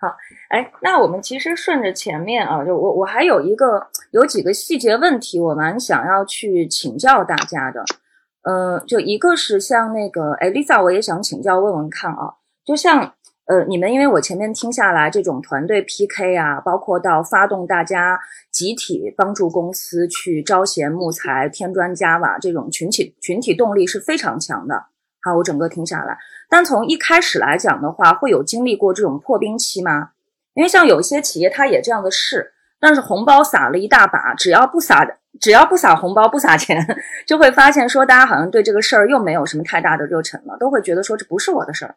好，哎，那我们其实顺着前面啊，就我我还有一个有几个细节问题，我蛮想要去请教大家的。呃，就一个是像那个，哎，Lisa，我也想请教问问看啊，就像呃，你们因为我前面听下来，这种团队 PK 啊，包括到发动大家集体帮助公司去招贤木材、添砖加瓦这种群体群体动力是非常强的。好，我整个听下来。但从一开始来讲的话，会有经历过这种破冰期吗？因为像有些企业，它也这样的试，但是红包撒了一大把，只要不撒，只要不撒红包，不撒钱，就会发现说，大家好像对这个事儿又没有什么太大的热忱了，都会觉得说这不是我的事儿。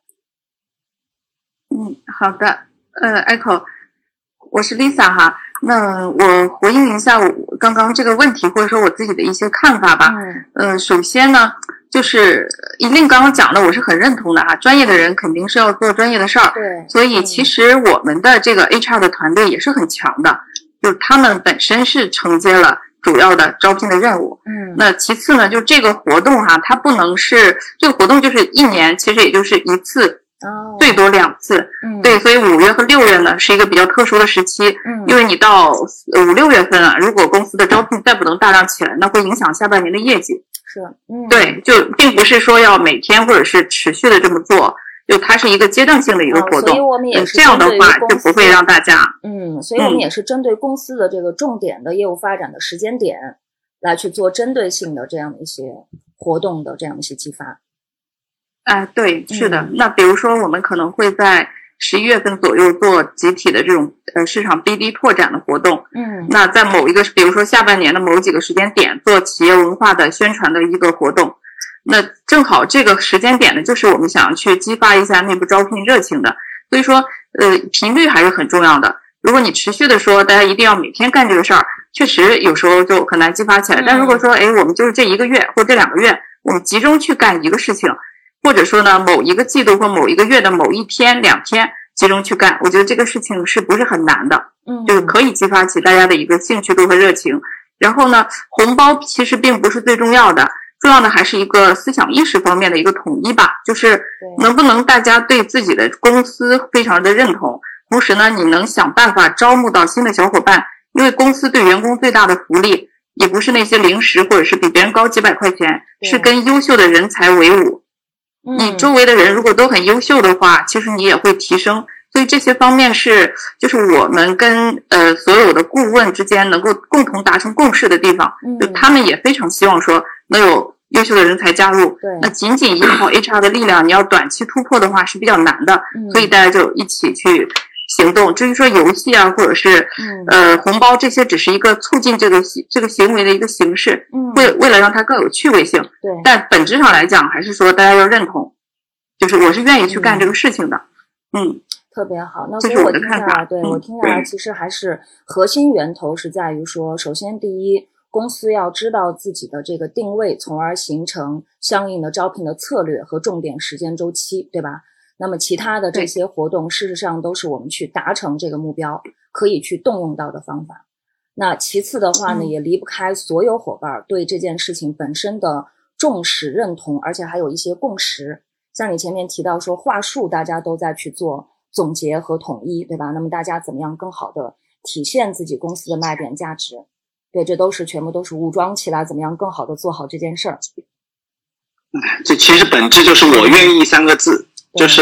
嗯，好的，呃，Echo，我是 Lisa 哈，那我回应一下我刚刚这个问题，或者说我自己的一些看法吧。嗯，呃，首先呢。就是一令刚刚讲的，我是很认同的哈。专业的人肯定是要做专业的事儿，对。所以其实我们的这个 HR 的团队也是很强的，就是他们本身是承接了主要的招聘的任务。嗯。那其次呢，就这个活动哈，它不能是这个活动就是一年，其实也就是一次，哦，最多两次。嗯。对，所以五月和六月呢是一个比较特殊的时期。嗯。因为你到五六月份啊，如果公司的招聘再不能大量起来，那会影响下半年的业绩。是，嗯，对，就并不是说要每天或者是持续的这么做，就它是一个阶段性的一个活动，所以我们也是这样的话就不会让大家，嗯，所以我们也是针对公司的这个重点的业务发展的时间点来去做针对性的这样的一些活动的这样的一些激发。哎，对，是的，那比如说我们可能会在。十一月份左右做集体的这种呃市场 BD 拓展的活动，嗯，那在某一个比如说下半年的某几个时间点做企业文化的宣传的一个活动，那正好这个时间点呢，就是我们想要去激发一下内部招聘热情的，所以说呃频率还是很重要的。如果你持续的说大家一定要每天干这个事儿，确实有时候就很难激发起来。但如果说哎我们就是这一个月或这两个月，我们集中去干一个事情。或者说呢，某一个季度或某一个月的某一天、两天集中去干，我觉得这个事情是不是很难的？嗯，就是可以激发起大家的一个兴趣度和热情。然后呢，红包其实并不是最重要的，重要的还是一个思想意识方面的一个统一吧。就是能不能大家对自己的公司非常的认同，同时呢，你能想办法招募到新的小伙伴，因为公司对员工最大的福利也不是那些零食或者是比别人高几百块钱，是跟优秀的人才为伍。你周围的人如果都很优秀的话，其实你也会提升。所以这些方面是，就是我们跟呃所有的顾问之间能够共同达成共识的地方。就他们也非常希望说能有优秀的人才加入。对，那仅仅依靠 HR 的力量，你要短期突破的话是比较难的。所以大家就一起去。行动，至于说游戏啊，或者是呃红包这些，只是一个促进这个这个行为的一个形式，为为了让它更有趣味性。对，但本质上来讲，还是说大家要认同，就是我是愿意去干这个事情的。嗯，特别好。那这是我的看法。对我听下来，其实还是核心源头是在于说，首先第一，公司要知道自己的这个定位，从而形成相应的招聘的策略和重点时间周期，对吧？那么其他的这些活动，事实上都是我们去达成这个目标可以去动用到的方法。那其次的话呢，也离不开所有伙伴对这件事情本身的重视、认同，而且还有一些共识。像你前面提到说话术，大家都在去做总结和统一，对吧？那么大家怎么样更好的体现自己公司的卖点价值？对，这都是全部都是武装起来，怎么样更好的做好这件事儿？这其实本质就是“我愿意”三个字。就是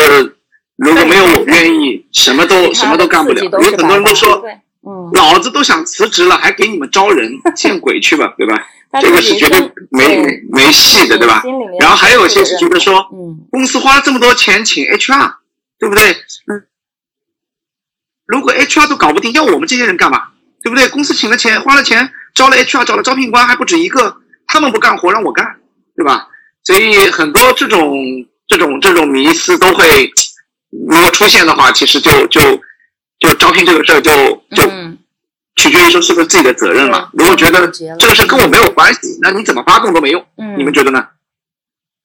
如果没有我愿意，什么都什么都干不了。有很多人都说，嗯，老子都想辞职了，还给你们招人，见鬼去吧，对吧？这个是绝对没没戏的，对吧？然后还有一些是觉得说，嗯，公司花了这么多钱请 HR，对不对？嗯，如果 HR 都搞不定，要我们这些人干嘛？对不对？公司请了钱，花了钱招了 HR，找了招聘官还不止一个，他们不干活让我干，对吧？所以很多这种。这种这种迷思都会，如果出现的话，其实就就就招聘这个事儿就就取决于说是不是自己的责任嘛。如果觉得这个事跟我没有关系，那你怎么发动都没用。你们觉得呢？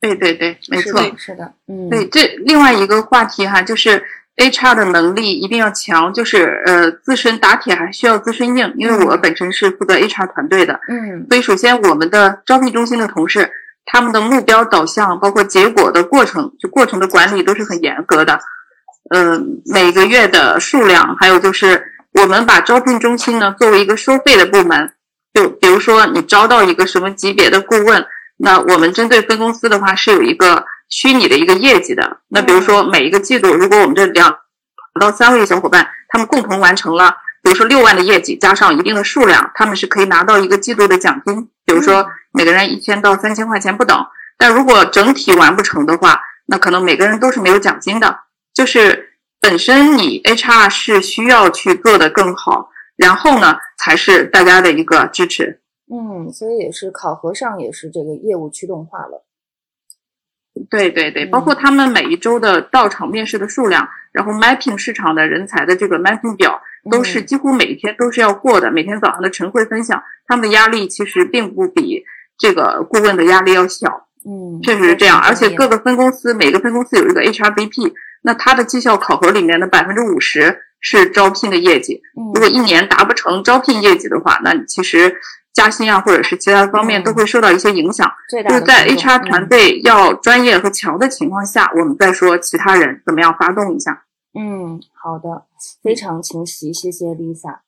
对对对，没错，是的，嗯，对。这另外一个话题哈，就是 HR 的能力一定要强，就是呃，自身打铁还需要自身硬。因为我本身是负责 HR 团队的，嗯，所以首先我们的招聘中心的同事。他们的目标导向，包括结果的过程，就过程的管理都是很严格的。嗯，每个月的数量，还有就是我们把招聘中心呢作为一个收费的部门，就比如说你招到一个什么级别的顾问，那我们针对分公司的话是有一个虚拟的一个业绩的。那比如说每一个季度，如果我们这两到三位小伙伴他们共同完成了，比如说六万的业绩加上一定的数量，他们是可以拿到一个季度的奖金，比如说每个人一千到三千块钱不等。但如果整体完不成的话，那可能每个人都是没有奖金的。就是本身你 HR 是需要去做的更好，然后呢才是大家的一个支持。嗯，所以也是考核上也是这个业务驱动化了。对对对，包括他们每一周的到场面试的数量，然后 mapping 市场的人才的这个 mapping 表，都是几乎每天都是要过的。每天早上的晨会分享，他们的压力其实并不比这个顾问的压力要小。嗯，确实是这样。而且各个分公司，每个分公司有一个 HRBP。那他的绩效考核里面的百分之五十是招聘的业绩，如果一年达不成招聘业绩的话，那其实加薪啊，或者是其他方面都会受到一些影响。就是在 HR 团队要专业和强的情况下，我们再说其他人怎么样发动一下。嗯，好的，非常清晰，谢谢 Lisa。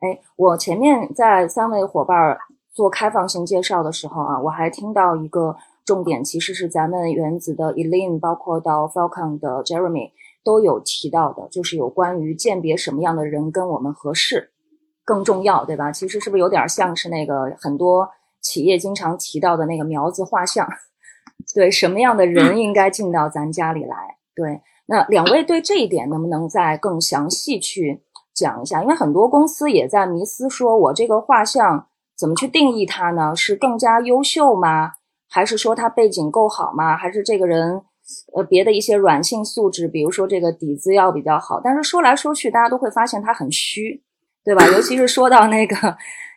哎，我前面在三位伙伴做开放性介绍的时候啊，我还听到一个。重点其实是咱们原子的 Elaine，包括到 Falcon 的 Jeremy 都有提到的，就是有关于鉴别什么样的人跟我们合适更重要，对吧？其实是不是有点像是那个很多企业经常提到的那个苗子画像？对，什么样的人应该进到咱家里来？对，那两位对这一点能不能再更详细去讲一下？因为很多公司也在迷思，说我这个画像怎么去定义它呢？是更加优秀吗？还是说他背景够好吗？还是这个人，呃，别的一些软性素质，比如说这个底子要比较好。但是说来说去，大家都会发现他很虚，对吧？尤其是说到那个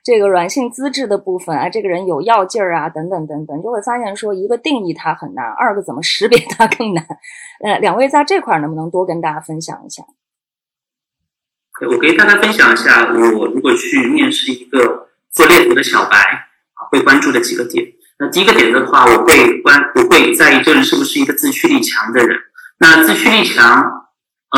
这个软性资质的部分啊，这个人有要劲儿啊，等等等等，就会发现说一个定义它很难，二个怎么识别它更难。呃，两位在这块儿能不能多跟大家分享一下？我给大家分享一下，我如果去面试一个做猎头的小白，会关注的几个点。那第一个点的话，我会关，我会在意这人是不是一个自驱力强的人。那自驱力强，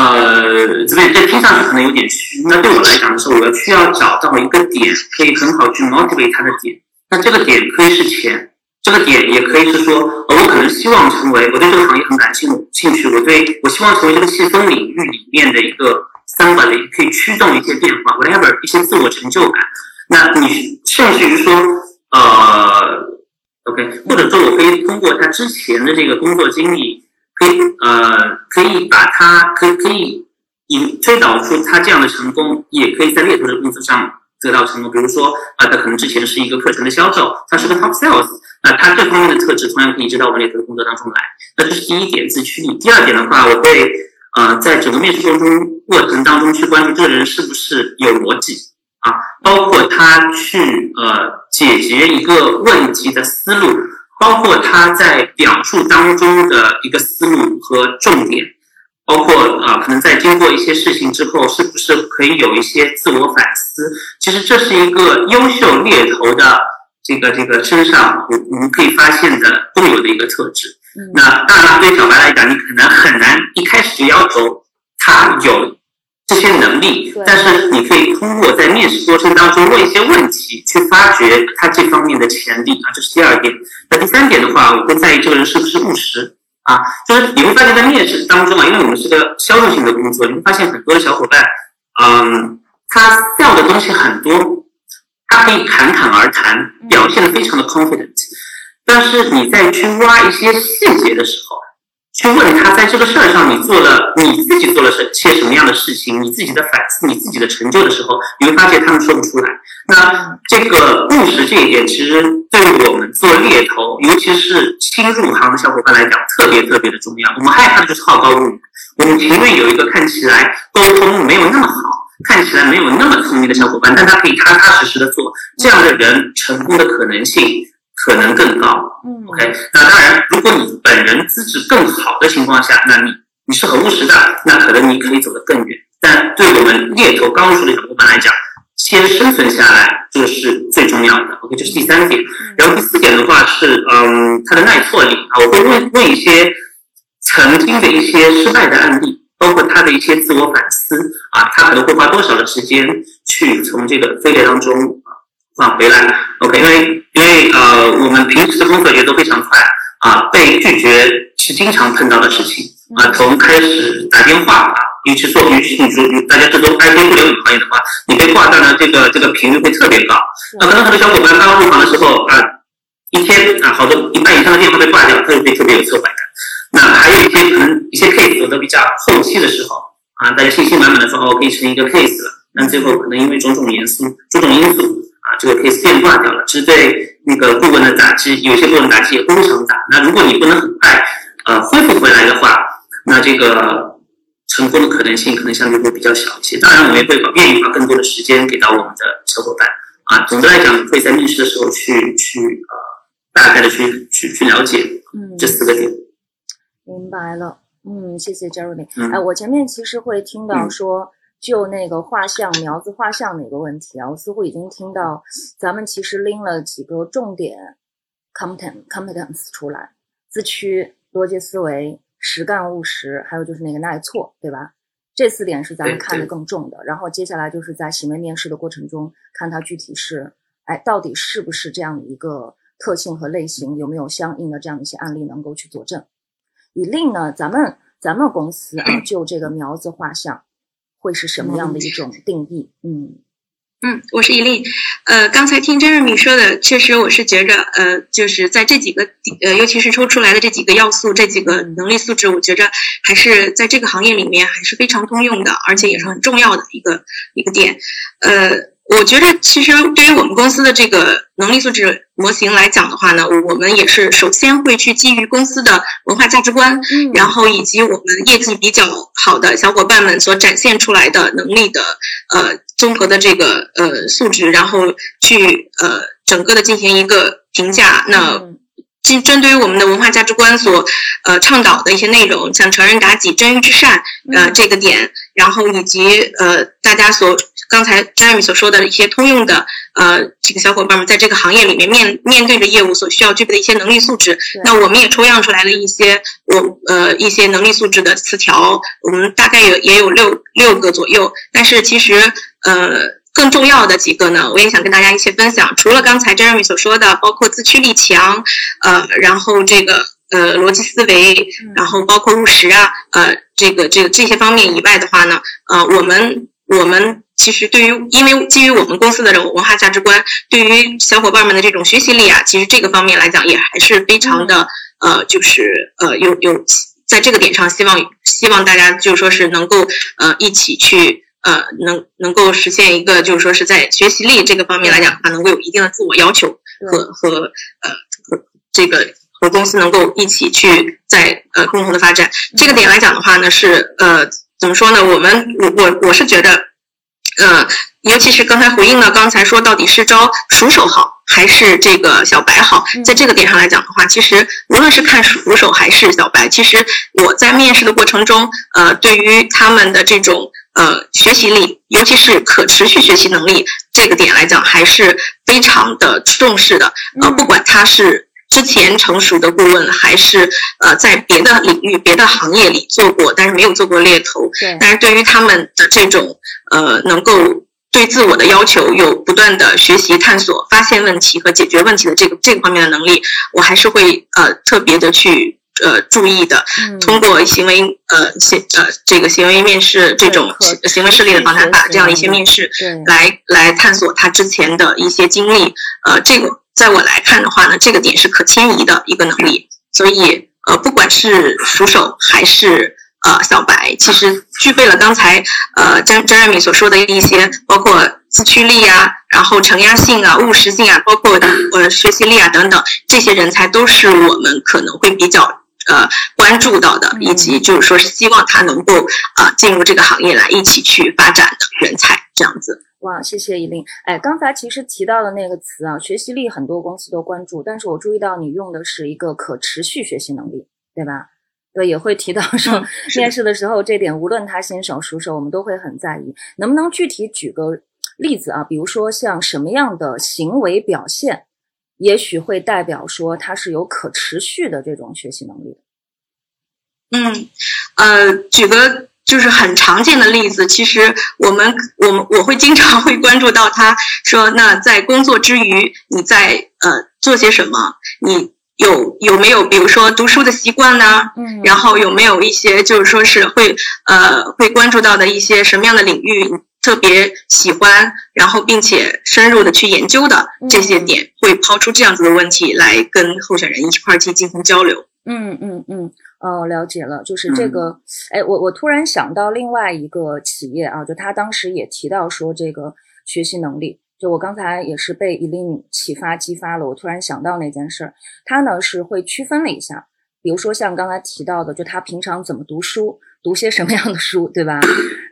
呃，这边这听上去可能有点虚。那对我来讲的时候，我需要找到一个点，可以很好去 motivate 他的点。那这个点可以是钱，这个点也可以是说，呃，我可能希望成为，我对这个行业很感兴兴趣，我对我希望成为这个细分领域里面的一个三管的，可以驱动一些变化，whatever 一些自我成就感。那你甚至于说，呃。OK，或者说我可以通过他之前的这个工作经历，可以呃，可以把他可以可以引推导出他这样的成功，也可以在猎头的公司上得到成功。比如说啊，他可能之前是一个课程的销售，他是个 top sales，那他这方面的特质同样可以移植到我们猎头的工作当中来。那这是第一点自驱力。第二点的话，我会呃，在整个面试过程中过程当中去关注这个人是不是有逻辑。啊，包括他去呃解决一个问题的思路，包括他在表述当中的一个思路和重点，包括啊可能在经过一些事情之后，是不是可以有一些自我反思？其实这是一个优秀猎头的这个这个身上，我我们可以发现的共有的一个特质。那当然，对小白来讲，你可能很难一开始就要求他有。这些能力，但是你可以通过在面试过程当中问一些问题，去发掘他这方面的潜力啊，这是第二点。那第三点的话，我会在意这个人是不是务实啊，就是你会发现在面试当中啊，因为我们是个销售性的工作，你会发现很多的小伙伴，嗯，他要的东西很多，他可以侃侃而谈，表现的非常的 confident，但是你在去挖一些细节的时候。去问他，在这个事儿上，你做了你自己做了什些什么样的事情？你自己的反思，你自己的成就的时候，你会发现他们说不出来。那这个务实这一点，其实对于我们做猎头，尤其是新入行的小伙伴来讲，特别特别的重要。我们害怕的就是好高骛远，我们情愿有一个看起来沟通没有那么好，看起来没有那么聪明的小伙伴，但他可以踏踏实实的做，这样的人成功的可能性。可能更高，嗯，OK，那当然，如果你本人资质更好的情况下，那你你是很务实的，那可能你可以走得更远。但对我们猎头刚入手的小伙伴来讲，先生存下来这是最重要的，OK，这是第三点。然后第四点的话是，嗯，他的耐挫力啊，我会问问一些曾经的一些失败的案例包括他的一些自我反思啊，他可能会花多少的时间去从这个飞列当中啊返回来。OK，因为因为呃，我们平时的工作节奏非常快啊，被拒绝是经常碰到的事情啊，从开始打电话啊。尤其做，尤其你说大家这都 IT 互联网行业的话，你被挂断的这个这个频率会特别高。那可能很多小伙伴刚入行的时候啊，一天啊好多一半以上的电话被挂掉，他就会特别有挫败感。那还有一些可能一些 case 走的比较后期的时候啊，大家信心满满的说哦可以成一个 case 了，那最后可能因为种种因素、种种因素啊，这个 case 变挂掉了，其实对那个部分的打击，有些部分打击也非常大。那如果你不能很快呃恢复回来的话，那这个。成功的可能性可能相对会比较小一些，当然我们也会愿意花更多的时间给到我们的小伙伴啊。总的来讲，会在面试的时候去去呃大概的去去去了解嗯这四个点。明白了，嗯，谢谢 Jeremy。哎，我前面其实会听到说就那个画像苗子画像的一个问题啊，我似乎已经听到咱们其实拎了几个重点 content competence 出来，自驱、逻辑思维。实干务实，还有就是那个耐挫，对吧？这四点是咱们看的更重的。然后接下来就是在行为面试的过程中，看他具体是，哎，到底是不是这样的一个特性和类型，有没有相应的这样的一些案例能够去佐证。以令呢，咱们咱们公司啊，就这个苗子画像，会是什么样的一种定义？嗯。嗯，我是伊丽。呃，刚才听甄瑞敏说的，确实我是觉着，呃，就是在这几个，呃，尤其是抽出来的这几个要素，这几个能力素质，我觉着还是在这个行业里面还是非常通用的，而且也是很重要的一个一个点。呃。我觉得，其实对于我们公司的这个能力素质模型来讲的话呢，我们也是首先会去基于公司的文化价值观，然后以及我们业绩比较好的小伙伴们所展现出来的能力的呃综合的这个呃素质，然后去呃整个的进行一个评价。那针针对于我们的文化价值观所呃倡导的一些内容，像成人达己、真欲至善呃这个点，然后以及呃大家所。刚才 Jeremy 所说的一些通用的，呃，这个小伙伴们在这个行业里面面面对着业务所需要具备的一些能力素质，那我们也抽样出来了一些我呃一些能力素质的词条，我们大概有也有六六个左右。但是其实呃更重要的几个呢，我也想跟大家一起分享。除了刚才 Jeremy 所说的，包括自驱力强，呃，然后这个呃逻辑思维，然后包括务实啊，呃，这个这个这些方面以外的话呢，呃，我们我们。其实，对于因为基于我们公司的文化价值观，对于小伙伴们的这种学习力啊，其实这个方面来讲也还是非常的呃，就是呃有有在这个点上，希望希望大家就是说是能够呃一起去呃能能够实现一个就是说是在学习力这个方面来讲的话，能够有一定的自我要求和和呃和这个和公司能够一起去在呃共同的发展这个点来讲的话呢，是呃怎么说呢？我们我我我是觉得。呃，尤其是刚才回应了刚才说到底是招熟手好还是这个小白好，在这个点上来讲的话，其实无论是看熟手还是小白，其实我在面试的过程中，呃，对于他们的这种呃学习力，尤其是可持续学习能力这个点来讲，还是非常的重视的。呃，不管他是之前成熟的顾问，还是呃在别的领域、别的行业里做过，但是没有做过猎头，但是对于他们的这种。呃，能够对自我的要求有不断的学习、探索、发现问题和解决问题的这个这个方面的能力，我还是会呃特别的去呃注意的。通过行为呃行呃这个行为面试这种行为事例的访谈法这样一些面试，来来探索他之前的一些经历。呃，这个在我来看的话呢，这个点是可迁移的一个能力。所以呃，不管是熟手还是。呃，小白其实具备了刚才呃张张瑞敏所说的一些，包括自驱力啊，然后承压性啊、务实性啊，包括呃学习力啊等等，这些人才都是我们可能会比较呃关注到的，以及就是说是希望他能够啊进入这个行业来一起去发展的人才这样子。哇，谢谢依琳。哎，刚才其实提到的那个词啊，学习力很多公司都关注，但是我注意到你用的是一个可持续学习能力，对吧？对，也会提到说，面试的时候这点，无论他新手熟手，我们都会很在意。能不能具体举个例子啊？比如说像什么样的行为表现，也许会代表说他是有可持续的这种学习能力的。嗯，呃，举个。就是很常见的例子。其实我们我们我会经常会关注到他说，那在工作之余，你在呃做些什么？你有有没有比如说读书的习惯呢？嗯，然后有没有一些就是说是会呃会关注到的一些什么样的领域？特别喜欢，然后并且深入的去研究的这些点，会抛出这样子的问题来跟候选人一块儿去进行交流。嗯嗯嗯，哦，了解了，就是这个。哎，我我突然想到另外一个企业啊，就他当时也提到说这个学习能力，就我刚才也是被 Elin 启发激发了，我突然想到那件事儿，他呢是会区分了一下，比如说像刚才提到的，就他平常怎么读书。读些什么样的书，对吧？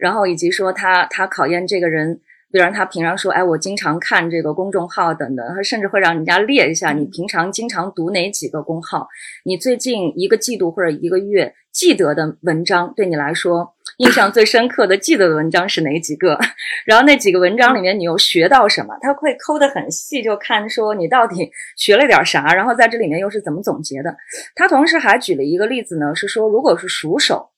然后以及说他他考验这个人，比如他平常说，哎，我经常看这个公众号等等，他甚至会让人家列一下，你平常经常读哪几个公号？你最近一个季度或者一个月记得的文章，对你来说印象最深刻的记得的文章是哪几个？然后那几个文章里面你又学到什么？他会抠得很细，就看说你到底学了点啥，然后在这里面又是怎么总结的？他同时还举了一个例子呢，是说如果是熟手。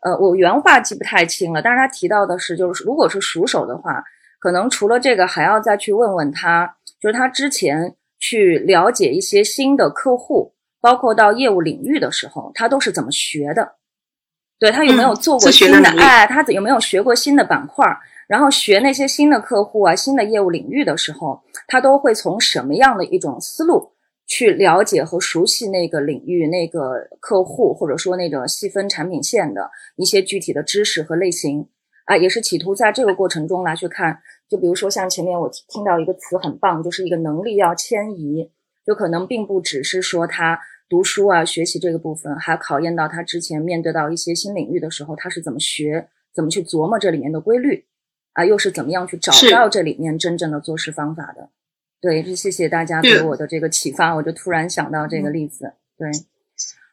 呃，我原话记不太清了，但是他提到的是，就是如果是熟手的话，可能除了这个，还要再去问问他，就是他之前去了解一些新的客户，包括到业务领域的时候，他都是怎么学的？对他有没有做过新的？哎，他有没有学过新的板块？然后学那些新的客户啊、新的业务领域的时候，他都会从什么样的一种思路？去了解和熟悉那个领域、那个客户，或者说那个细分产品线的一些具体的知识和类型啊，也是企图在这个过程中来去看。就比如说像前面我听到一个词很棒，就是一个能力要迁移，就可能并不只是说他读书啊、学习这个部分，还考验到他之前面对到一些新领域的时候，他是怎么学、怎么去琢磨这里面的规律啊，又是怎么样去找到这里面真正的做事方法的。对，就谢谢大家给我的这个启发，我就突然想到这个例子。对，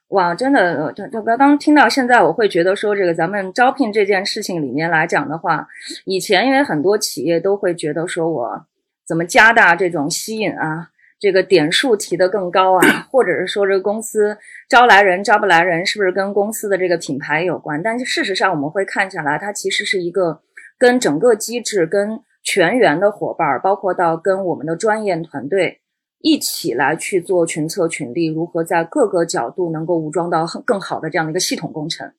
哇，真的，就就刚刚听到现在，我会觉得说，这个咱们招聘这件事情里面来讲的话，以前因为很多企业都会觉得说我怎么加大这种吸引啊，这个点数提得更高啊，或者是说这个公司招来人招不来人，是不是跟公司的这个品牌有关？但是事实上我们会看下来，它其实是一个跟整个机制跟。全员的伙伴，包括到跟我们的专业团队一起来去做群策群力，如何在各个角度能够武装到很更好的这样的一个系统工程，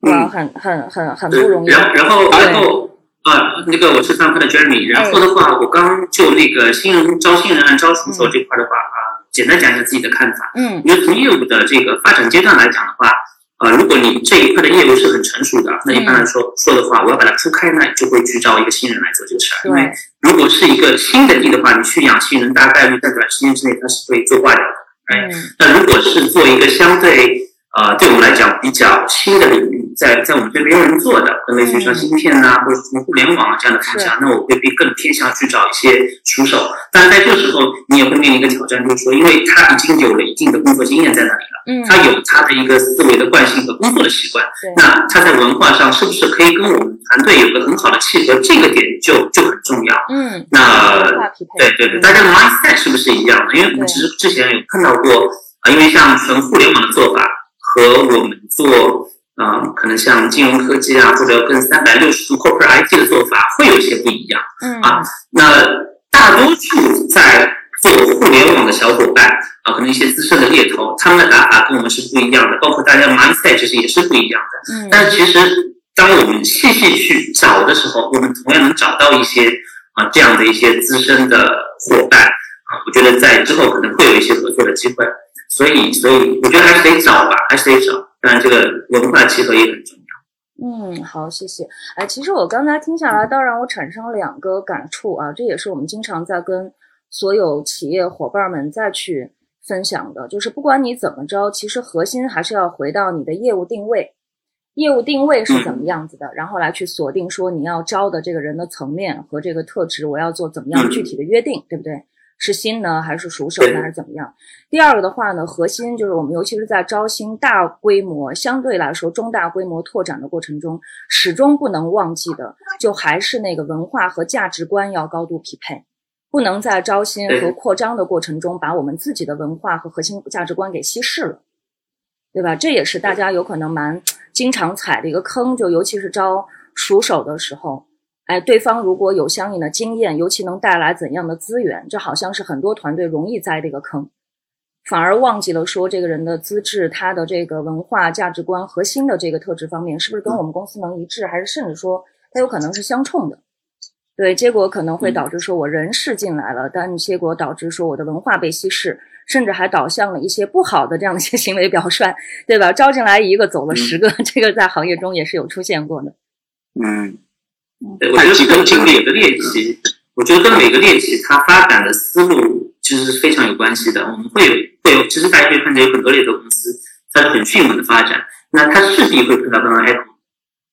哇，很很很很不容易。然后然后然后啊，那个我是上课的 Jeremy，然后的话，我刚就那个新人招新人按招熟手这块的话啊，简单讲一下自己的看法。嗯，因为从业务的这个发展阶段来讲的话。啊，如果你这一块的业务是很成熟的，那一般来说说的话，我要把它铺开，那就会去招一个新人来做这个事儿。因为如果是一个新的地的话，你去养新人，大概率在短时间之内它是会做坏的。哎，那如果是做一个相对呃，对我们来讲比较新的领域。在在我们这边没有人做的，类似于像芯片呐，或者什么互联网啊这样的方向，那我会更更偏向去找一些熟手。但是在这时候，你也会面临一个挑战，就是说，因为他已经有了一定的工作经验在那里了，嗯，他有他的一个思维的惯性和工作的习惯，那他在文化上是不是可以跟我们团队有个很好的契合？这个点就就很重要。嗯，那对对对，大家的 mindset 是不是一样的？因为我们其实之前有看到过啊，因为像纯互联网的做法和我们做。啊，可能像金融科技啊，或者跟三百六十度 corporate IT 的做法会有些不一样。嗯啊，那大多数在做互联网的小伙伴啊，可能一些资深的猎头，他们的打法跟我们是不一样的，包括大家 mindset 其实也是不一样的。嗯，但其实当我们细细去找的时候，我们同样能找到一些啊这样的一些资深的伙伴啊，我觉得在之后可能会有一些合作的机会。所以，所以我觉得还是得找吧，还是得找。但这个文化契合也很重要。嗯，好，谢谢。哎，其实我刚才听下来，倒让我产生两个感触啊，这也是我们经常在跟所有企业伙伴们再去分享的，就是不管你怎么着，其实核心还是要回到你的业务定位，业务定位是怎么样子的，然后来去锁定说你要招的这个人的层面和这个特质，我要做怎么样具体的约定，对不对？是新呢，还是熟手呢，还是怎么样？第二个的话呢，核心就是我们，尤其是在招新大规模、相对来说中大规模拓展的过程中，始终不能忘记的，就还是那个文化和价值观要高度匹配，不能在招新和扩张的过程中把我们自己的文化和核心价值观给稀释了，对吧？这也是大家有可能蛮经常踩的一个坑，就尤其是招熟手的时候，哎，对方如果有相应的经验，尤其能带来怎样的资源，这好像是很多团队容易栽的一个坑，反而忘记了说这个人的资质、他的这个文化价值观核心的这个特质方面，是不是跟我们公司能一致，还是甚至说他有可能是相冲的。对，结果可能会导致说我人事进来了，但结果导致说我的文化被稀释，甚至还导向了一些不好的这样的一些行为表率，对吧？招进来一个走了十个，这个在行业中也是有出现过的。嗯，我觉得跟每个练习，我觉得跟每个练习它发展的思路其实是非常有关系的。我们会有会有，其实大家可以看见有很多猎头公司它是很迅猛的发展，那它势必会碰到刚刚 Apple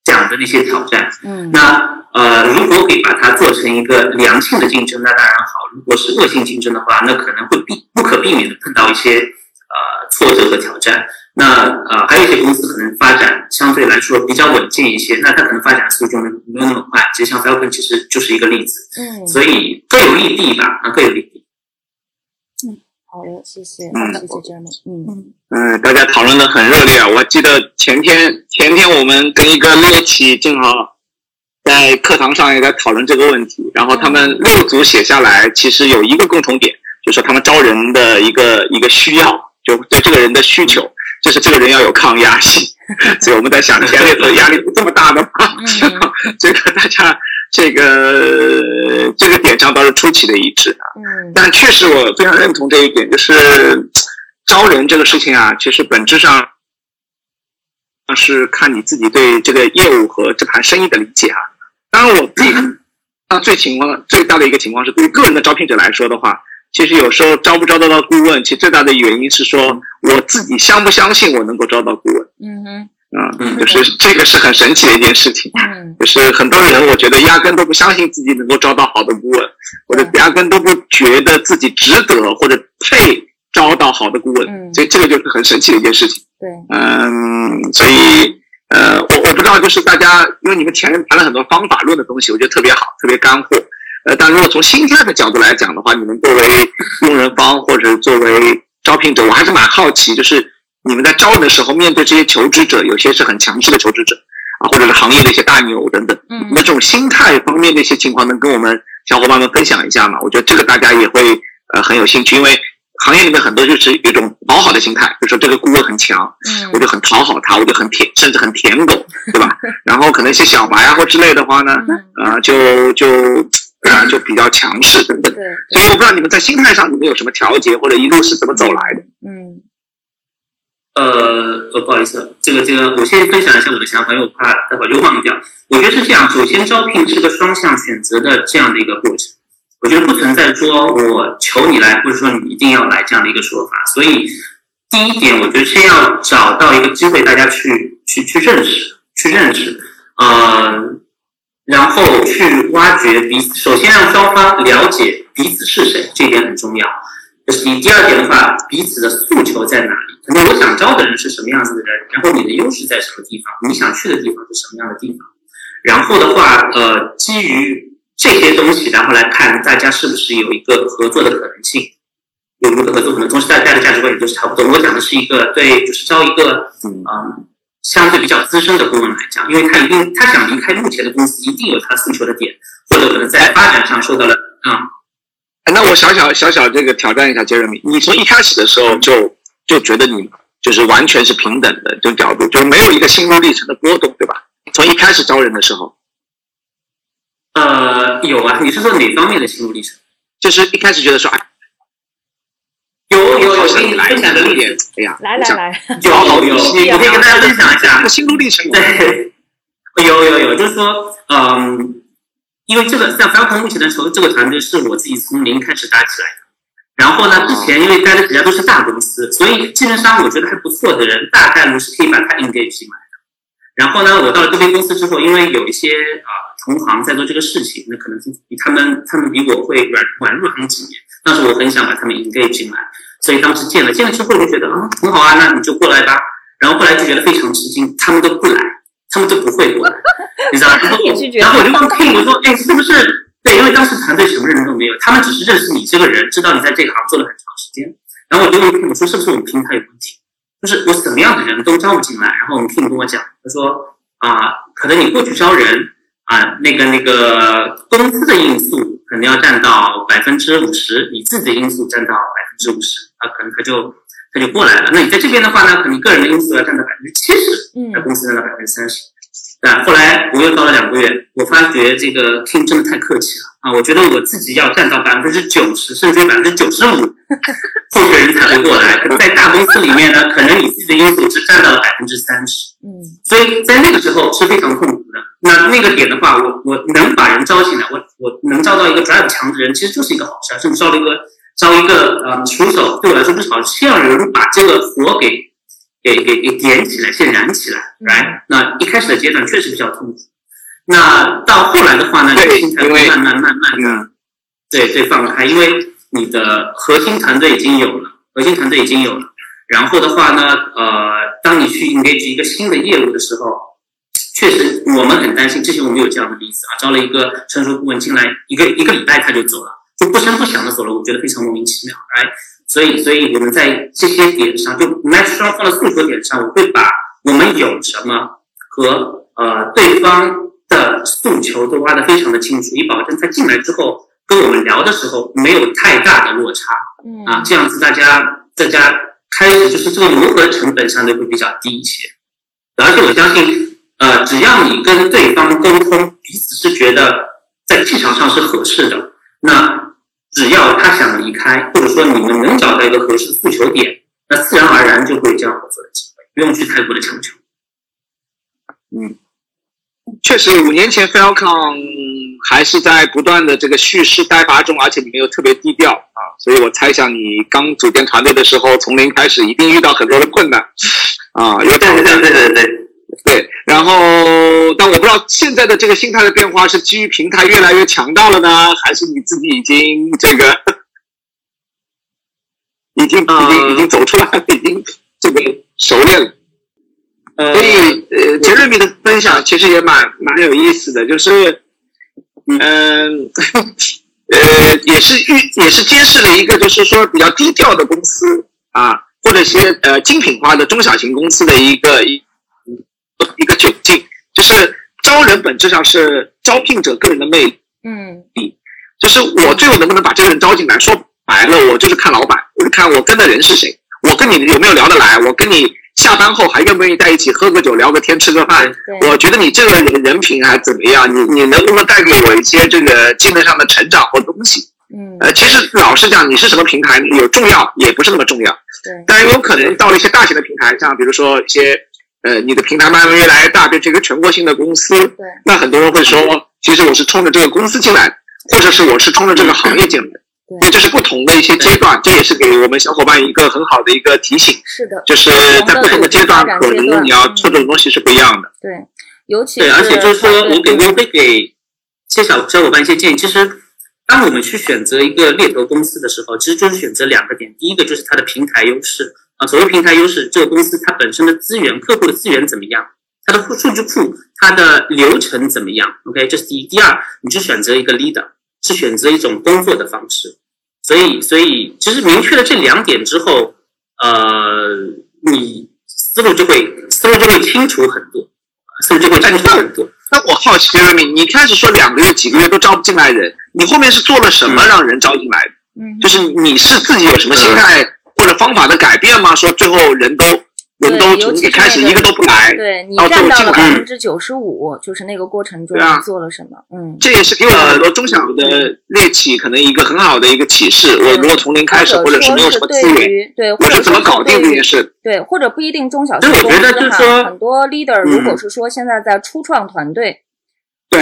讲的那些挑战。嗯，那。呃，如果可以把它做成一个良性的竞争，那当然好；如果是恶性竞争的话，那可能会避不可避免的碰到一些呃挫折和挑战。那呃，还有一些公司可能发展相对来说比较稳健一些，那它可能发展速度没有那么快。其实像 Falcon 其实就是一个例子。嗯，所以各有利弊吧，啊，各有利弊。嗯，好的，谢谢，谢谢 e 嗯嗯，大家讨论的很热烈啊！我记得前天前天我们跟一个猎企正好。在课堂上也在讨论这个问题，然后他们六组写下来，其实有一个共同点，就是他们招人的一个一个需要，就对这个人的需求，就是这个人要有抗压性。所以我们在想，前列的压力不这么大的吗？这个大家这个这个点上倒是出奇的一致。嗯，但确实我非常认同这一点，就是招人这个事情啊，其实本质上是看你自己对这个业务和这盘生意的理解啊。当然，我自己啊，最情况最大的一个情况是，对于个人的招聘者来说的话，其实有时候招不招得到顾问，其实最大的原因是说，我自己相不相信我能够招到顾问。嗯哼，嗯，就是这个是很神奇的一件事情。嗯，就是很多人，我觉得压根都不相信自己能够招到好的顾问，或者压根都不觉得自己值得或者配招到好的顾问。嗯，所以这个就是很神奇的一件事情。对，嗯，所以。呃，我我不知道，就是大家，因为你们前面谈了很多方法论的东西，我觉得特别好，特别干货。呃，但如果从心态的角度来讲的话，你们作为用人方或者作为招聘者，我还是蛮好奇，就是你们在招人的时候，面对这些求职者，有些是很强势的求职者啊，或者是行业的一些大牛等等，嗯，那这种心态方面的一些情况，能跟我们小伙伴们分享一下吗？我觉得这个大家也会呃很有兴趣，因为。行业里面很多就是有一种讨好的心态，就说这个顾问很强，嗯，我就很讨好他，我就很舔，甚至很舔狗，对吧？然后可能一些小白啊或之类的话呢，啊，就就啊就比较强势等等。对，所以我不知道你们在心态上你们有什么调节，或者一路是怎么走来的？嗯，呃，不好意思，这个这个，我先分享一下我的想法，因为我怕待会儿就忘掉。我觉得是这样，首先招聘是个双向选择的这样的一个过程。我觉得不存在说我求你来，或者说你一定要来这样的一个说法。所以第一点，我觉得先要找到一个机会，大家去去去认识，去认识，呃，然后去挖掘彼此。首先让双方了解彼此是谁，这一点很重要。这是第第二点的话，彼此的诉求在哪里？可能我想招的人是什么样子的人？然后你的优势在什么地方？你想去的地方是什么样的地方？然后的话，呃，基于。这些东西，然后来看大家是不是有一个合作的可能性，有一个合作可能，同时大家的价值观也就是差不多。我讲的是一个对，就是招一个嗯相对比较资深的顾问来讲，因为他一定他想离开目前的公司，一定有他诉求的点，或者可能在发展上受到了啊。那我小小小小这个挑战一下杰瑞米，你从一开始的时候就就觉得你就是完全是平等的这种角度，就没有一个心路历程的波动，对吧？从一开始招人的时候。呃，有啊，你是说哪方面的心路历程？就是一开始觉得说，哎，有有有，给你分享的一点，哎呀，来来来，有有有，我可以跟大家分享一下心路历程。对，有有有，就是说，嗯，因为这个像方鹏目前的筹这个团队是我自己从零开始搭起来的，然后呢，之前因为待的几家都是大公司，所以基本上我觉得还不错的人，大概率是可以把他 engage 进来的。然后呢，我到了这边公司之后，因为有一些啊。同行在做这个事情，那可能比他们，他们比我会晚晚入行几年。当时我很想把他们 engage 进来，所以当时见了，见了之后就觉得啊，很好啊，那你就过来吧。然后后来就觉得非常吃惊，他们都不来，他们都不会过来，你知道吗？然后我就问 K，我说，哎，是不是？对，因为当时团队什么人都没有，他们只是认识你这个人，知道你在这行做了很长时间。然后我就问 K，我说是不是我们平台有问题？就是我什么样的人都招不进来。然后我们 Kim 跟我讲，他说啊，可能你过去招人啊，那个那个公司的因素可能要占到百分之五十，你自己的因素占到百分之五十，啊，可能他就他就过来了。那你在这边的话呢，可能个人的因素要占到百分之七十，那公司占到百分之三十。啊，后来我又招了两个月，我发觉这个 team 真的太客气了啊！我觉得我自己要占到百分之九十，甚至百分之九十五，候选人才会过来。在大公司里面呢，可能你自己的因素只占到了百分之三十，嗯，所以在那个时候是非常痛苦的。那那个点的话，我我能把人招进来，我我能招到一个 drive 强的人，其实就是一个好事。甚至招了一个招一个呃熟手，对我来说不是好事，先让人把这个火给。给给给点起来，先燃起来来。那一开始的阶段确实比较痛苦，那到后来的话呢，你的心态会慢慢慢慢的，对对放开，因为你的核心团队已经有了，核心团队已经有了。然后的话呢，呃，当你去 engage 一个新的业务的时候，确实我们很担心。之前我们有这样的例子啊，招了一个成熟顾问进来，一个一个礼拜他就走了，就不声不响的走了，我觉得非常莫名其妙，哎。所以，所以我们在这些点上，就 match 双方的诉求点上，我会把我们有什么和呃对方的诉求都挖得非常的清楚，以保证他进来之后跟我们聊的时候没有太大的落差。嗯啊，这样子大家大家开始就是这个磨合成本相对会比较低一些。而且我相信，呃，只要你跟对方沟通，彼此是觉得在气场上是合适的，那。只要他想离开，或者说你们能找到一个合适的诉求点，那自然而然就会有这样合作的机会，不用去太过的强求。嗯，确实，五年前 Falcon 还是在不断的这个蓄势待发中，而且你们又特别低调啊，所以我猜想你刚组建团队的时候，从零开始一定遇到很多的困难啊，有对对对对对。对，然后，但我不知道现在的这个心态的变化是基于平台越来越强大了呢，还是你自己已经这个已经已经已经走出来了，已经这个熟练了。所以，呃，杰瑞米的分享其实也蛮蛮有意思的，就是，嗯，呃，也是预也是揭示了一个就是说比较低调的公司啊，或者是呃精品化的中小型公司的一个一。一个窘境，就是招人本质上是招聘者个人的魅力。嗯，就是我最后能不能把这个人招进来？说白了，我就是看老板，我就看我跟的人是谁，我跟你有没有聊得来，我跟你下班后还愿不愿意在一起喝个酒、聊个天、吃个饭？我觉得你这个人人品还怎么样？你你能不能带给我一些这个技能上的成长或东西？嗯，呃，其实老实讲，你是什么平台有重要，也不是那么重要。对，但有可能到了一些大型的平台，像比如说一些。呃，你的平台慢慢越来越大，变成一个全国性的公司。对。那很多人会说，其实我是冲着这个公司进来，或者是我是冲着这个行业进来。对。这是不同的一些阶段，这也是给我们小伙伴一个很好的一个提醒。是的。就是在不同的阶段，可能你要侧重的东西是不一样的。对。尤其对，而且就是说我给我会给些小小伙伴一些建议。其实，当我们去选择一个猎头公司的时候，其实就是选择两个点。第一个就是它的平台优势。所谓平台优势，这个公司它本身的资源、客户的资源怎么样？它的数据库、它的流程怎么样？OK，这是第一。第二，你是选择一个 leader，是选择一种工作的方式。所以，所以其实明确了这两点之后，呃，你思路就会思路就会清楚很多，思路就会清楚很多。那我好奇，Jeremy，你开始说两个月、几个月都招不进来人，你后面是做了什么让人招进来的？嗯，就是你是自己有什么心态？或者方法的改变吗？说最后人都人都从一开始一个都不来，对你占到了百分之九十五，就是那个过程中你做了什么？嗯，这也是给我很多中小的猎企可能一个很好的一个启示。我如果从零开始，或者是没有什么资源，对，我是怎么搞定这件事？对，或者不一定中小对，我觉得就是说，很多 leader 如果是说现在在初创团队。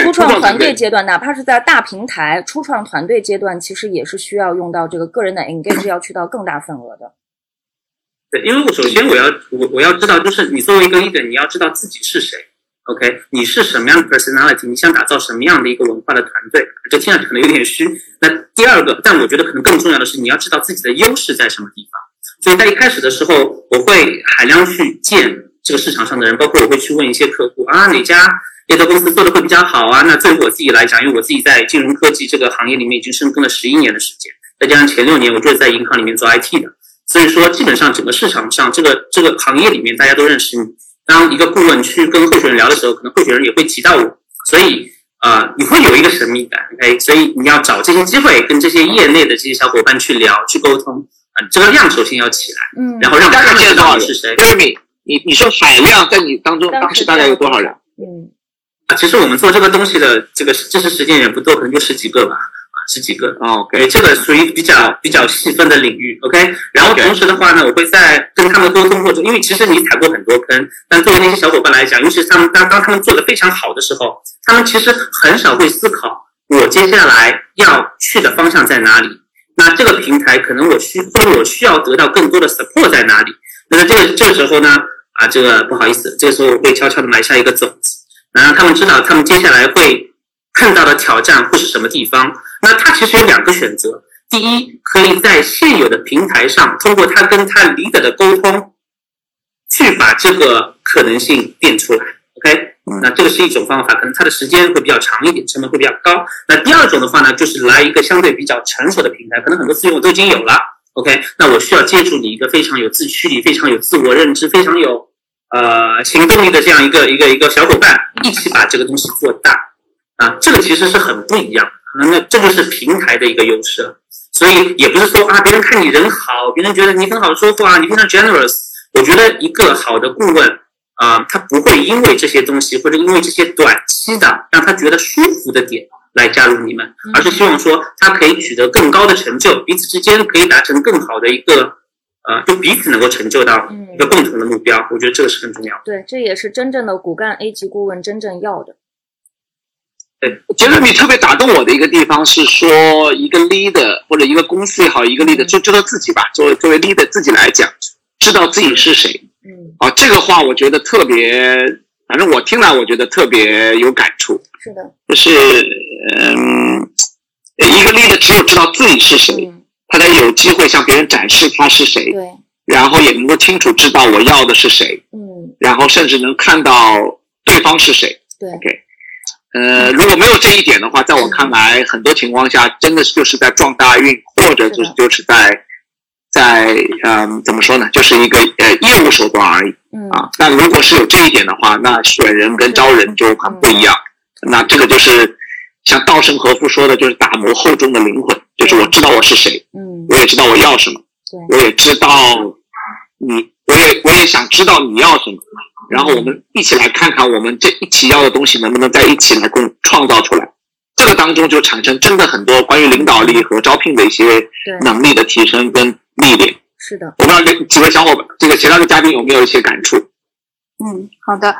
初创团队阶段，哪怕是在大平台初创团队阶段，其实也是需要用到这个个人的 engage，要去到更大份额的。对，因为我首先我要我我要知道，就是你作为一个 leader，你要知道自己是谁，OK？你是什么样的 personality？你想打造什么样的一个文化的团队？这听上去可能有点虚。那第二个，但我觉得可能更重要的是，你要知道自己的优势在什么地方。所以在一开始的时候，我会海量去见这个市场上的人，包括我会去问一些客户啊，哪家。猎头公司做的会比较好啊。那对于我自己来讲，因为我自己在金融科技这个行业里面已经深耕了十一年的时间，再加上前六年我就是在银行里面做 IT 的，所以说，基本上整个市场上这个这个行业里面，大家都认识你。当一个顾问去跟候选人聊的时候，可能候选人也会提到我，所以呃，你会有一个神秘感，OK？所以你要找这些机会跟这些业内的这些小伙伴去聊、去沟通，啊，这个量首先要起来，嗯，然后让大家知道你是谁。你你说海量在你当中当时大概有多少人？嗯，啊，其实我们做这个东西的这个真实实践人不多，可能就十几个吧。十几个，OK，这个属于比较比较细分的领域，OK。然后同时的话呢，我会在跟他们沟通过程，因为其实你踩过很多坑，但作为那些小伙伴来讲，尤其是他们当当他们做的非常好的时候，他们其实很少会思考我接下来要去的方向在哪里。那这个平台可能我需或者我需要得到更多的 support 在哪里？那这个这个时候呢，啊，这个不好意思，这个时候我会悄悄的埋下一个种子，让他们知道他们接下来会看到的挑战会是什么地方。那他其实有两个选择，第一，可以在现有的平台上，通过他跟他 leader 的沟通，去把这个可能性变出来，OK？那这个是一种方法，可能它的时间会比较长一点，成本会比较高。那第二种的话呢，就是来一个相对比较成熟的平台，可能很多资源我都已经有了，OK？那我需要借助你一个非常有自驱力、非常有自我认知、非常有呃行动力的这样一个一个一个小伙伴，一起把这个东西做大啊，这个其实是很不一样。那那这就是平台的一个优势，所以也不是说啊，别人看你人好，别人觉得你很好说话，你非常 generous。我觉得一个好的顾问啊，他不会因为这些东西或者因为这些短期的让他觉得舒服的点来加入你们，而是希望说他可以取得更高的成就，彼此之间可以达成更好的一个呃，就彼此能够成就到一个共同的目标。我觉得这个是很重要。对，这也是真正的骨干 A 级顾问真正要的。对杰瑞米特别打动我的一个地方是说，一个 leader 或者一个公司也好，一个 leader 就知道自己吧。作为作为 leader 自己来讲，知道自己是谁。嗯，啊，这个话我觉得特别，反正我听了我觉得特别有感触。是的，就是嗯，一个 leader 只有知道自己是谁，他才有机会向别人展示他是谁。对，然后也能够清楚知道我要的是谁。嗯，然后甚至能看到对方是谁。对，OK。呃，如果没有这一点的话，在我看来，很多情况下真的是就是在撞大运，或者就是就是在在嗯，怎么说呢，就是一个呃业务手段而已。嗯啊，但如果是有这一点的话，那选人跟招人就很不一样。那这个就是像稻盛和夫说的，就是打磨厚重的灵魂，就是我知道我是谁，嗯，我也知道我要什么，我也知道你，我也我也想知道你要什么。然后我们一起来看看，我们这一起要的东西能不能在一起来共创造出来。这个当中就产生真的很多关于领导力和招聘的一些能力的提升跟历练。是的，我不知道这几位小伙伴，这个其他的嘉宾有没有一些感触？嗯，好的。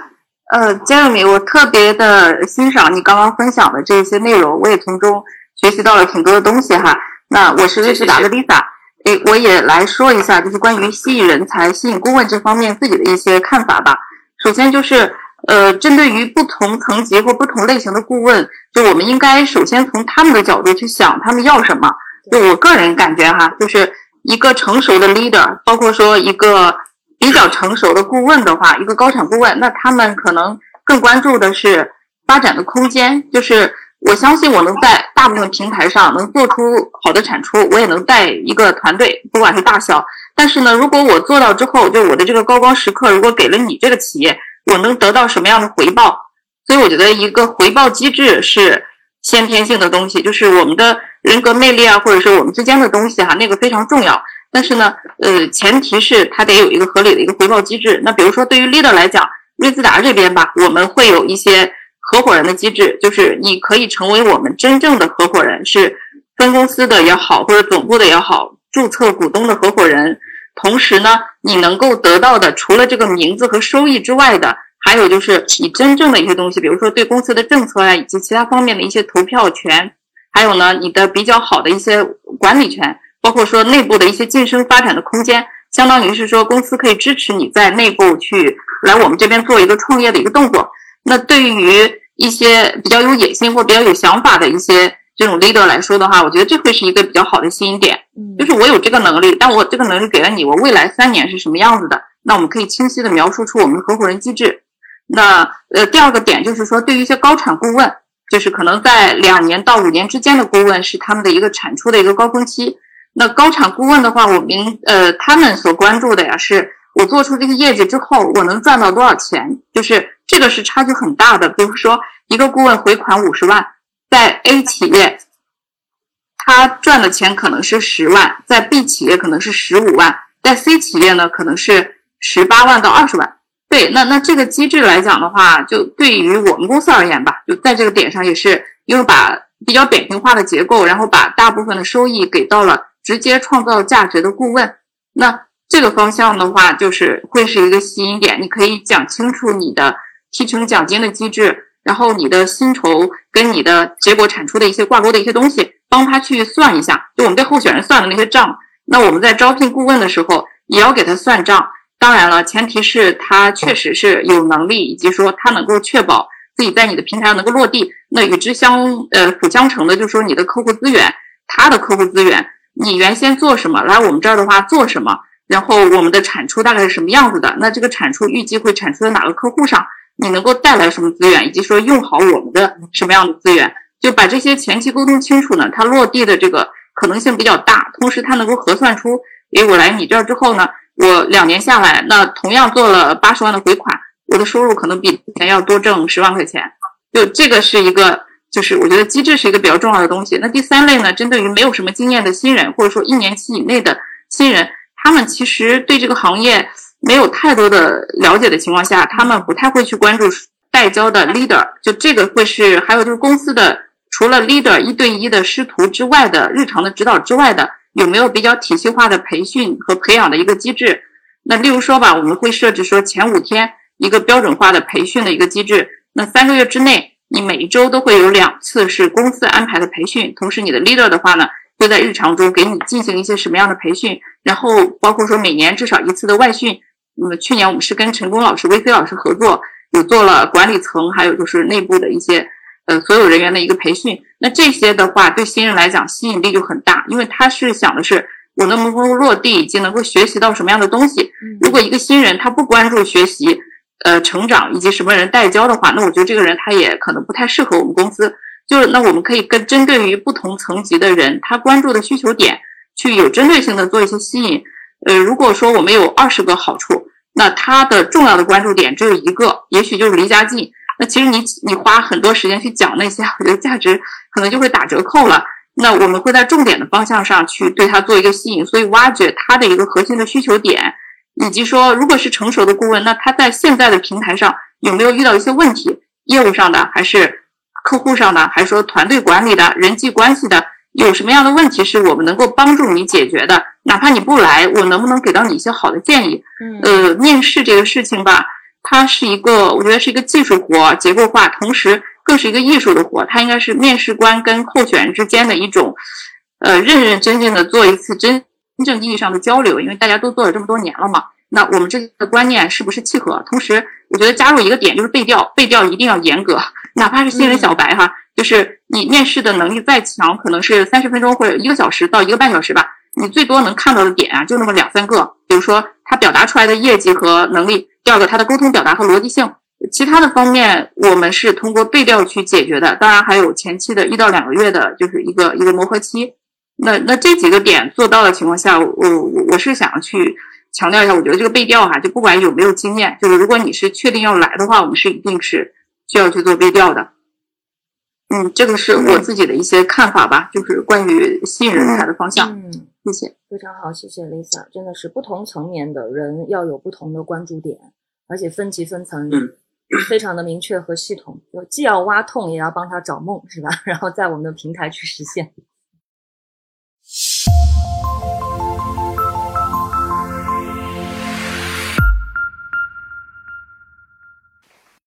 呃，Jeremy，我特别的欣赏你刚刚分享的这些内容，我也从中学习到了挺多的东西哈。那我是瑞士达的 Lisa，哎，我也来说一下，就是关于吸引人才、吸引顾问这方面自己的一些看法吧。首先就是，呃，针对于不同层级或不同类型的顾问，就我们应该首先从他们的角度去想，他们要什么。就我个人感觉哈，就是一个成熟的 leader，包括说一个比较成熟的顾问的话，一个高产顾问，那他们可能更关注的是发展的空间。就是我相信我能在大部分平台上能做出好的产出，我也能带一个团队，不管是大小。但是呢，如果我做到之后，就我的这个高光时刻，如果给了你这个企业，我能得到什么样的回报？所以我觉得一个回报机制是先天性的东西，就是我们的人格魅力啊，或者是我们之间的东西哈，那个非常重要。但是呢，呃，前提是它得有一个合理的一个回报机制。那比如说对于 leader 来讲，瑞兹达这边吧，我们会有一些合伙人的机制，就是你可以成为我们真正的合伙人，是分公司的也好，或者总部的也好。注册股东的合伙人，同时呢，你能够得到的除了这个名字和收益之外的，还有就是你真正的一些东西，比如说对公司的政策啊，以及其他方面的一些投票权，还有呢，你的比较好的一些管理权，包括说内部的一些晋升发展的空间，相当于是说公司可以支持你在内部去来我们这边做一个创业的一个动作。那对于一些比较有野心或比较有想法的一些。这种 leader 来说的话，我觉得这会是一个比较好的吸引点。嗯，就是我有这个能力，但我这个能力给了你，我未来三年是什么样子的？那我们可以清晰的描述出我们的合伙人机制。那呃，第二个点就是说，对于一些高产顾问，就是可能在两年到五年之间的顾问是他们的一个产出的一个高峰期。那高产顾问的话，我们呃他们所关注的呀，是我做出这个业绩之后，我能赚到多少钱？就是这个是差距很大的。比如说，一个顾问回款五十万，在 A 企业，他赚的钱可能是十万，在 B 企业可能是十五万，在 C 企业呢可能是十八万到二十万。对，那那这个机制来讲的话，就对于我们公司而言吧，就在这个点上也是因为把比较扁平化的结构，然后把大部分的收益给到了。直接创造价值的顾问，那这个方向的话，就是会是一个吸引点。你可以讲清楚你的提成奖金的机制，然后你的薪酬跟你的结果产出的一些挂钩的一些东西，帮他去算一下。就我们对候选人算的那些账，那我们在招聘顾问的时候也要给他算账。当然了，前提是他确实是有能力，以及说他能够确保自己在你的平台上能够落地。那与之相呃辅相成的，就是说你的客户资源，他的客户资源。你原先做什么？来我们这儿的话做什么？然后我们的产出大概是什么样子的？那这个产出预计会产出在哪个客户上？你能够带来什么资源？以及说用好我们的什么样的资源？就把这些前期沟通清楚呢，它落地的这个可能性比较大。同时，它能够核算出，诶，我来你这儿之后呢，我两年下来，那同样做了八十万的回款，我的收入可能比之前要多挣十万块钱。就这个是一个。就是我觉得机制是一个比较重要的东西。那第三类呢，针对于没有什么经验的新人，或者说一年期以内的新人，他们其实对这个行业没有太多的了解的情况下，他们不太会去关注代教的 leader。就这个会是，还有就是公司的除了 leader 一对一的师徒之外的日常的指导之外的，有没有比较体系化的培训和培养的一个机制？那例如说吧，我们会设置说前五天一个标准化的培训的一个机制，那三个月之内。你每一周都会有两次是公司安排的培训，同时你的 leader 的话呢，会在日常中给你进行一些什么样的培训，然后包括说每年至少一次的外训。那么去年我们是跟陈工老师、威飞老师合作，有做了管理层，还有就是内部的一些呃所有人员的一个培训。那这些的话对新人来讲吸引力就很大，因为他是想的是我能不能落地以及能够学习到什么样的东西。如果一个新人他不关注学习，呃，成长以及什么人代教的话，那我觉得这个人他也可能不太适合我们公司。就是那我们可以跟针对于不同层级的人，他关注的需求点，去有针对性的做一些吸引。呃，如果说我们有二十个好处，那他的重要的关注点只有一个，也许就是离家近。那其实你你花很多时间去讲那些，我觉得价值可能就会打折扣了。那我们会在重点的方向上去对他做一个吸引，所以挖掘他的一个核心的需求点。以及说，如果是成熟的顾问，那他在现在的平台上有没有遇到一些问题？业务上的，还是客户上的，还是说团队管理的、人际关系的，有什么样的问题是我们能够帮助你解决的？哪怕你不来，我能不能给到你一些好的建议？嗯，呃，面试这个事情吧，它是一个，我觉得是一个技术活，结构化，同时更是一个艺术的活。它应该是面试官跟候选人之间的一种，呃，认认真真的做一次真。真正意义上的交流，因为大家都做了这么多年了嘛，那我们这个观念是不是契合？同时，我觉得加入一个点就是背调，背调一定要严格，哪怕是新人小白哈，就是你面试的能力再强，可能是三十分钟或者一个小时到一个半小时吧，你最多能看到的点啊，就那么两三个，比如说他表达出来的业绩和能力，第二个他的沟通表达和逻辑性，其他的方面我们是通过背调去解决的，当然还有前期的一到两个月的，就是一个一个磨合期。那那这几个点做到的情况下，我我我是想要去强调一下，我觉得这个背调哈，就不管有没有经验，就是如果你是确定要来的话，我们是一定是需要去做背调的。嗯，这个是我自己的一些看法吧，就是关于吸引人才的方向。嗯，谢谢，非常好，谢谢 Lisa，真的是不同层面的人要有不同的关注点，而且分级分层，嗯非常的明确和系统，就既要挖痛，也要帮他找梦，是吧？然后在我们的平台去实现。